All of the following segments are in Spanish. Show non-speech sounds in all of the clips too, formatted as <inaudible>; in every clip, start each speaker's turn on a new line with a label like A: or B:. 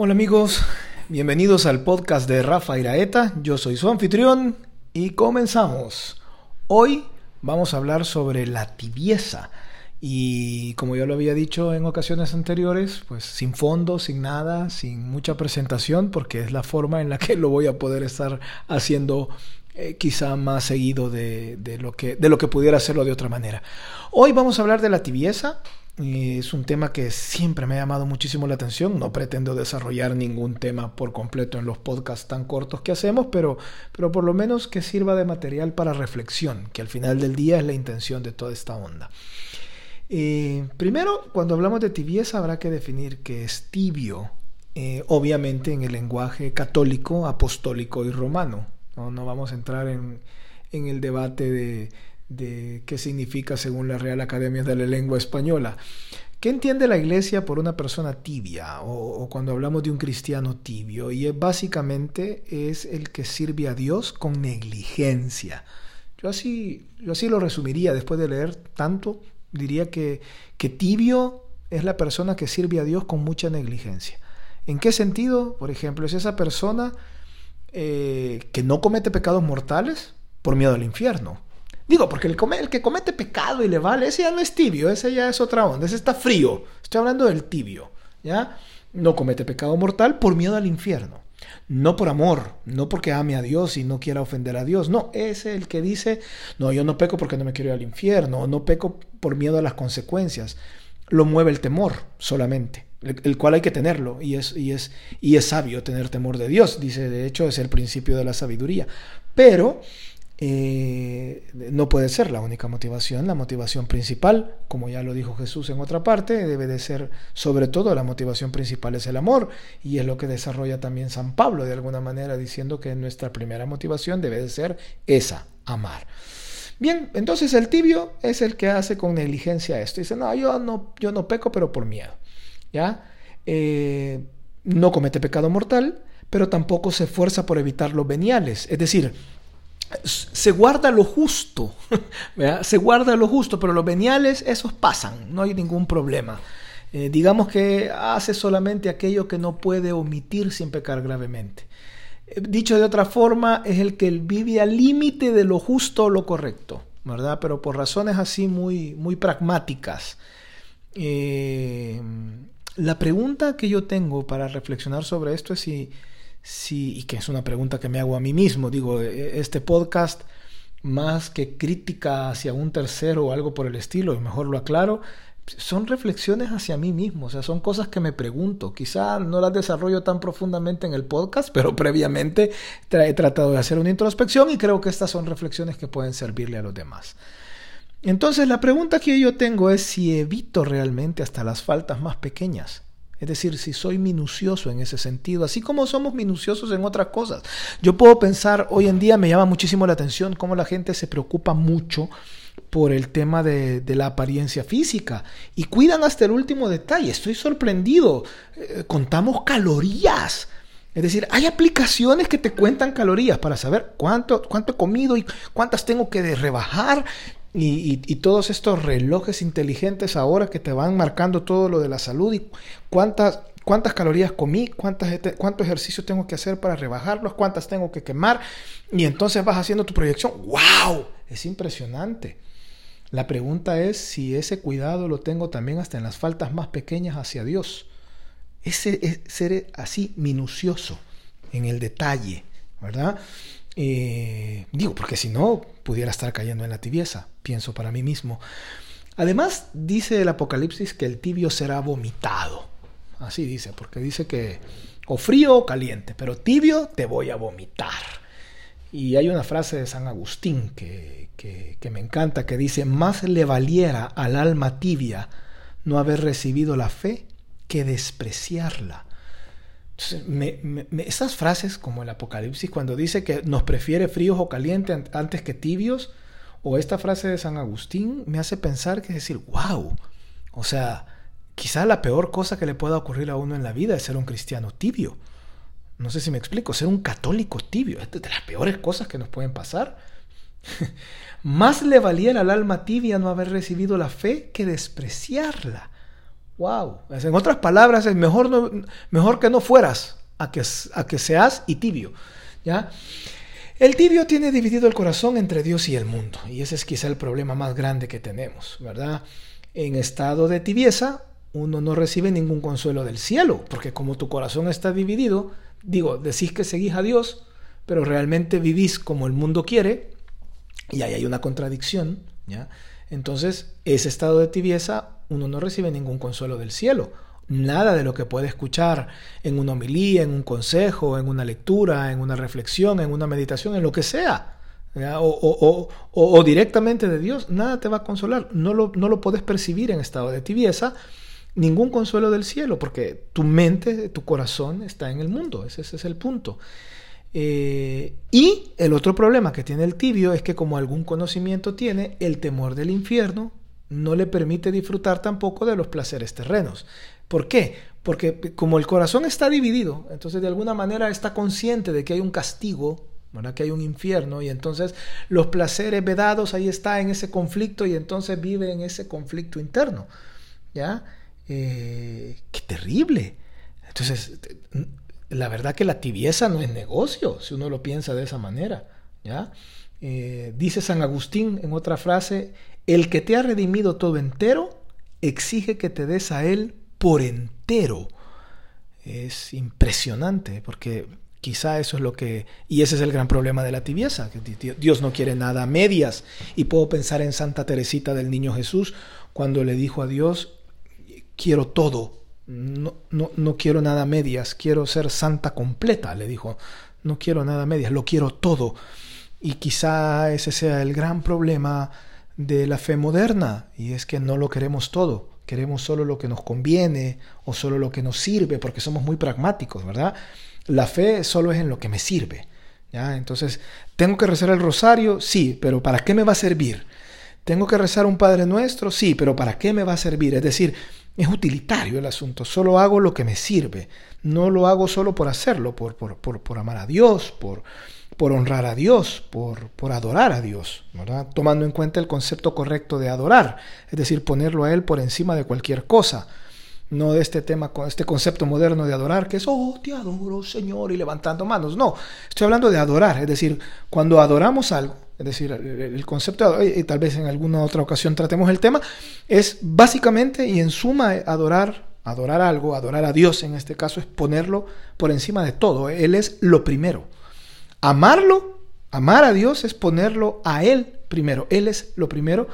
A: Hola amigos, bienvenidos al podcast de Rafa Iraeta. Yo soy su anfitrión y comenzamos. Hoy vamos a hablar sobre la tibieza. Y como ya lo había dicho en ocasiones anteriores, pues sin fondo, sin nada, sin mucha presentación, porque es la forma en la que lo voy a poder estar haciendo eh, quizá más seguido de, de, lo que, de lo que pudiera hacerlo de otra manera. Hoy vamos a hablar de la tibieza, es un tema que siempre me ha llamado muchísimo la atención. No pretendo desarrollar ningún tema por completo en los podcasts tan cortos que hacemos, pero, pero por lo menos que sirva de material para reflexión, que al final del día es la intención de toda esta onda. Eh, primero, cuando hablamos de tibieza habrá que definir qué es tibio, eh, obviamente en el lenguaje católico, apostólico y romano. No, no vamos a entrar en, en el debate de de qué significa según la Real Academia de la Lengua Española. ¿Qué entiende la iglesia por una persona tibia o, cuando hablamos de un cristiano tibio? Y básicamente es el que sirve a Dios con negligencia. Yo así, yo así lo resumiría después de leer tanto. Diría que, que tibio es la persona que sirve a Dios con mucha negligencia. ¿En qué sentido? Por ejemplo, es esa persona eh, que no comete pecados mortales por miedo al infierno Digo, porque el, el, que comete pecado y le vale, ese ya no es tibio, ese ya es otra onda, ese está frío. Estoy hablando del tibio, ¿ya? No comete pecado mortal por miedo al infierno. No por amor, no porque ame a Dios y no quiera ofender a Dios. No, es el que dice, no, yo no peco porque no me quiero ir al infierno, no peco por miedo a las consecuencias. Lo mueve el temor solamente, el, cual hay que tenerlo y es, y, es, y es sabio tener temor de Dios. Dice, de hecho, es el principio de la sabiduría. Pero eh, no puede ser la única motivación. La motivación principal, como ya lo dijo Jesús en otra parte, debe de ser, sobre todo, la motivación principal es el amor. Y es lo que desarrolla también San Pablo de alguna manera, diciendo que nuestra primera motivación debe de ser esa, amar. Bien, entonces el tibio es el que hace con negligencia esto. Dice, no, yo no, yo no peco, pero por miedo. ¿Ya? Eh, no comete pecado mortal, pero tampoco se esfuerza por evitar los veniales. Es decir, se guarda lo justo, <laughs> se guarda lo justo, pero los veniales, esos pasan, no hay ningún problema. Eh, digamos que hace solamente aquello que no puede omitir sin pecar gravemente. Eh, dicho de otra forma, es el que vive al límite de lo justo o lo correcto, ¿verdad? Pero por razones así muy, muy pragmáticas. Eh, la pregunta que yo tengo para reflexionar sobre esto es si Sí, y que es una pregunta que me hago a mí mismo. Digo, e, este podcast, más que crítica hacia un tercero o algo por el estilo, y mejor lo aclaro, son reflexiones hacia mí mismo, o sea, son cosas que me pregunto. Quizá no las desarrollo tan profundamente en el podcast, pero previamente he tratado de hacer una introspección y creo que estas son reflexiones que pueden servirle a los demás. Entonces, la pregunta que yo tengo es si evito realmente hasta las faltas más pequeñas. Es decir, si soy minucioso en ese sentido, así como somos minuciosos en otras cosas. Yo puedo pensar, hoy en día me llama muchísimo la atención cómo la gente se preocupa mucho por el tema de, la apariencia física y cuidan hasta el último detalle. Estoy sorprendido. Eh, contamos calorías. Es decir, hay aplicaciones que te cuentan calorías para saber cuánto, cuánto he comido y cuántas tengo que rebajar. Y, todos estos relojes inteligentes ahora que te van marcando todo lo de la salud y cuántas, cuántas calorías comí, cuántas, cuánto ejercicio tengo que hacer para rebajarlos, cuántas tengo que quemar. Y entonces vas haciendo tu proyección. ¡Wow! Es impresionante. La pregunta es si ese cuidado lo tengo también hasta en las faltas más pequeñas hacia Dios. Ese es ser así minucioso en el detalle, ¿verdad? Eh, digo, porque si no, pudiera estar cayendo en la tibieza, pienso para mí mismo. Además, dice el Apocalipsis que el tibio será vomitado. Así dice, porque dice que o frío o caliente, pero tibio te voy a vomitar. Y hay una frase de San Agustín que, que me encanta, que dice, más le valiera al alma tibia no haber recibido la fe que despreciarla esas frases como el Apocalipsis, cuando dice que nos prefiere fríos o calientes antes que tibios, o esta frase de San Agustín, me hace pensar que decir, wow, o sea, quizá la peor cosa que le pueda ocurrir a uno en la vida es ser un cristiano tibio. No sé si me explico, ser un católico tibio, es de las peores cosas que nos pueden pasar. <laughs> Más le valiera al alma tibia no haber recibido la fe que despreciarla. Wow. En otras palabras, es mejor, mejor que no fueras a que, a que seas y tibio. ¿ya? El tibio tiene dividido el corazón entre Dios y el mundo. Y ese es quizá el problema más grande que tenemos, ¿verdad? En estado de tibieza, uno no recibe ningún consuelo del cielo, porque como tu corazón está dividido, digo, decís que seguís a Dios, pero realmente vivís como el mundo quiere, y ahí hay una contradicción, ¿ya? Entonces, ese estado de tibieza, uno no recibe ningún consuelo del cielo. Nada de lo que puede escuchar en una homilía, en un consejo, en una lectura, en una reflexión, en una meditación, en lo que sea, o, directamente de Dios, nada te va a consolar. No lo, no lo puedes percibir en estado de tibieza, ningún consuelo del cielo, porque tu mente, tu corazón está en el mundo. Ese, es el punto. Eh, y el otro problema que tiene el tibio es que como algún conocimiento tiene, el temor del infierno no le permite disfrutar tampoco de los placeres terrenos. ¿Por qué? Porque como el corazón está dividido, entonces de alguna manera está consciente de que hay un castigo, ¿verdad? que hay un infierno, y entonces los placeres vedados ahí está en ese conflicto y entonces vive en ese conflicto interno. ¿Ya? Eh, ¡Qué terrible! Entonces, la verdad que la tibieza no es negocio, si uno lo piensa de esa manera. ¿ya? Eh, dice San Agustín en otra frase, el que te ha redimido todo entero, exige que te des a él por entero. Es impresionante, porque quizá eso es lo que... Y ese es el gran problema de la tibieza, que Dios no quiere nada a medias. Y puedo pensar en Santa Teresita del Niño Jesús, cuando le dijo a Dios, quiero todo, no, no, no quiero nada medias, quiero ser santa completa, le dijo, no quiero nada medias, lo quiero todo. Y quizá ese sea el gran problema de la fe moderna, y es que no lo queremos todo, queremos solo lo que nos conviene o solo lo que nos sirve, porque somos muy pragmáticos, ¿verdad? La fe solo es en lo que me sirve. ¿ya? Entonces, ¿tengo que rezar el rosario? Sí, pero ¿para qué me va a servir? ¿Tengo que rezar un Padre Nuestro? Sí, pero ¿para qué me va a servir? Es decir, es utilitario el asunto, solo hago lo que me sirve, no lo hago solo por hacerlo, por, por, por, amar a Dios, por, por honrar a Dios, por, por adorar a Dios, ¿verdad? tomando en cuenta el concepto correcto de adorar, es decir, ponerlo a Él por encima de cualquier cosa, no de este tema, este concepto moderno de adorar, que es, oh, te adoro, Señor, y levantando manos, no, estoy hablando de adorar, es decir, cuando adoramos algo, es decir, el concepto, y tal vez en alguna otra ocasión tratemos el tema, es básicamente y en suma adorar, adorar algo, adorar a Dios en este caso, es ponerlo por encima de todo. Él es lo primero. Amarlo, amar a Dios es ponerlo a Él primero. Él es lo primero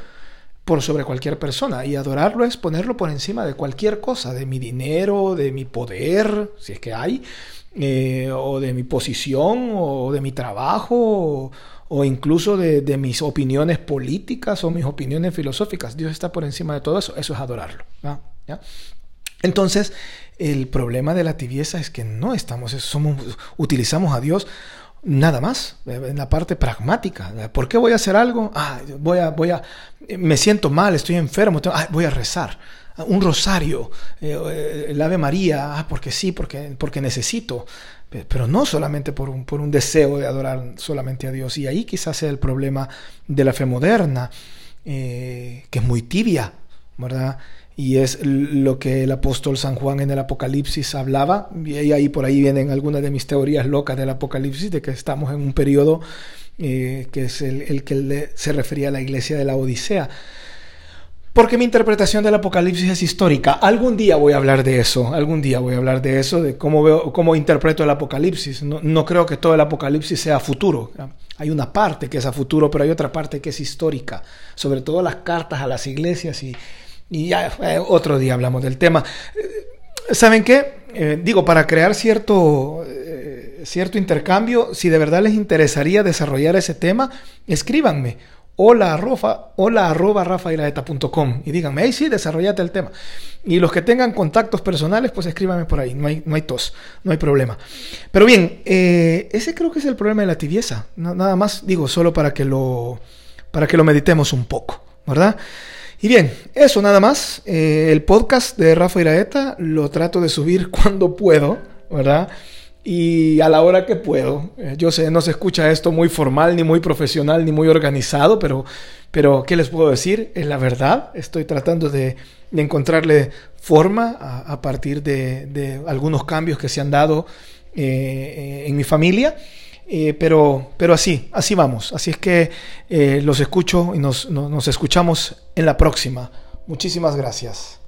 A: por sobre cualquier persona. Y adorarlo es ponerlo por encima de cualquier cosa, de mi dinero, de mi poder, si es que hay, eh, o de mi posición, o de mi trabajo, o incluso de, mis opiniones políticas o mis opiniones filosóficas. Dios está por encima de todo eso. Eso es adorarlo. Entonces, el problema de la tibieza es que no estamos, somos, utilizamos a Dios nada más, en la parte pragmática. ¿Por qué voy a hacer algo? Ah, voy a, voy a, me siento mal, estoy enfermo, ah, voy a rezar. Un rosario, eh, el Ave María, ah, porque sí, porque, porque necesito pero no solamente por un, por un deseo de adorar solamente a Dios. Y ahí quizás sea el problema de la fe moderna, eh, que es muy tibia, ¿verdad? Y es lo que el apóstol San Juan en el Apocalipsis hablaba, y ahí por ahí vienen algunas de mis teorías locas del Apocalipsis, de que estamos en un periodo eh, que es el, el que se refería a la iglesia de la Odisea. Porque mi interpretación del Apocalipsis es histórica. Algún día voy a hablar de eso, algún día voy a hablar de eso, de cómo veo, cómo interpreto el Apocalipsis. No, creo que todo el Apocalipsis sea futuro. Hay una parte que es a futuro, pero hay otra parte que es histórica. Sobre todo las cartas a las iglesias y, ya eh, otro día hablamos del tema. Eh, ¿Saben qué? Eh, digo, para crear cierto, cierto intercambio, si de verdad les interesaría desarrollar ese tema, escríbanme hola arroba, hola arroba rafairaeta.com y díganme, hey sí, desarrollate el tema. Y los que tengan contactos personales, pues escríbanme por ahí, no hay, no hay tos, no hay problema. Pero bien, ese creo que es el problema de la tibieza, nada más digo, solo para que lo, para que lo meditemos un poco, ¿verdad? Y bien, eso nada más, eh, el podcast de Rafa Iraeta lo trato de subir <laughs> cuando puedo, ¿verdad? y a la hora que puedo. Eh, yo sé, no se escucha esto muy formal, ni muy profesional, ni muy organizado, pero, pero ¿qué les puedo decir? Es la verdad. Estoy tratando de, encontrarle forma a, partir de, algunos cambios que se han dado eh, en mi familia. Eh, pero, pero así, así vamos. Así es que los escucho y nos, nos escuchamos en la próxima. Muchísimas gracias.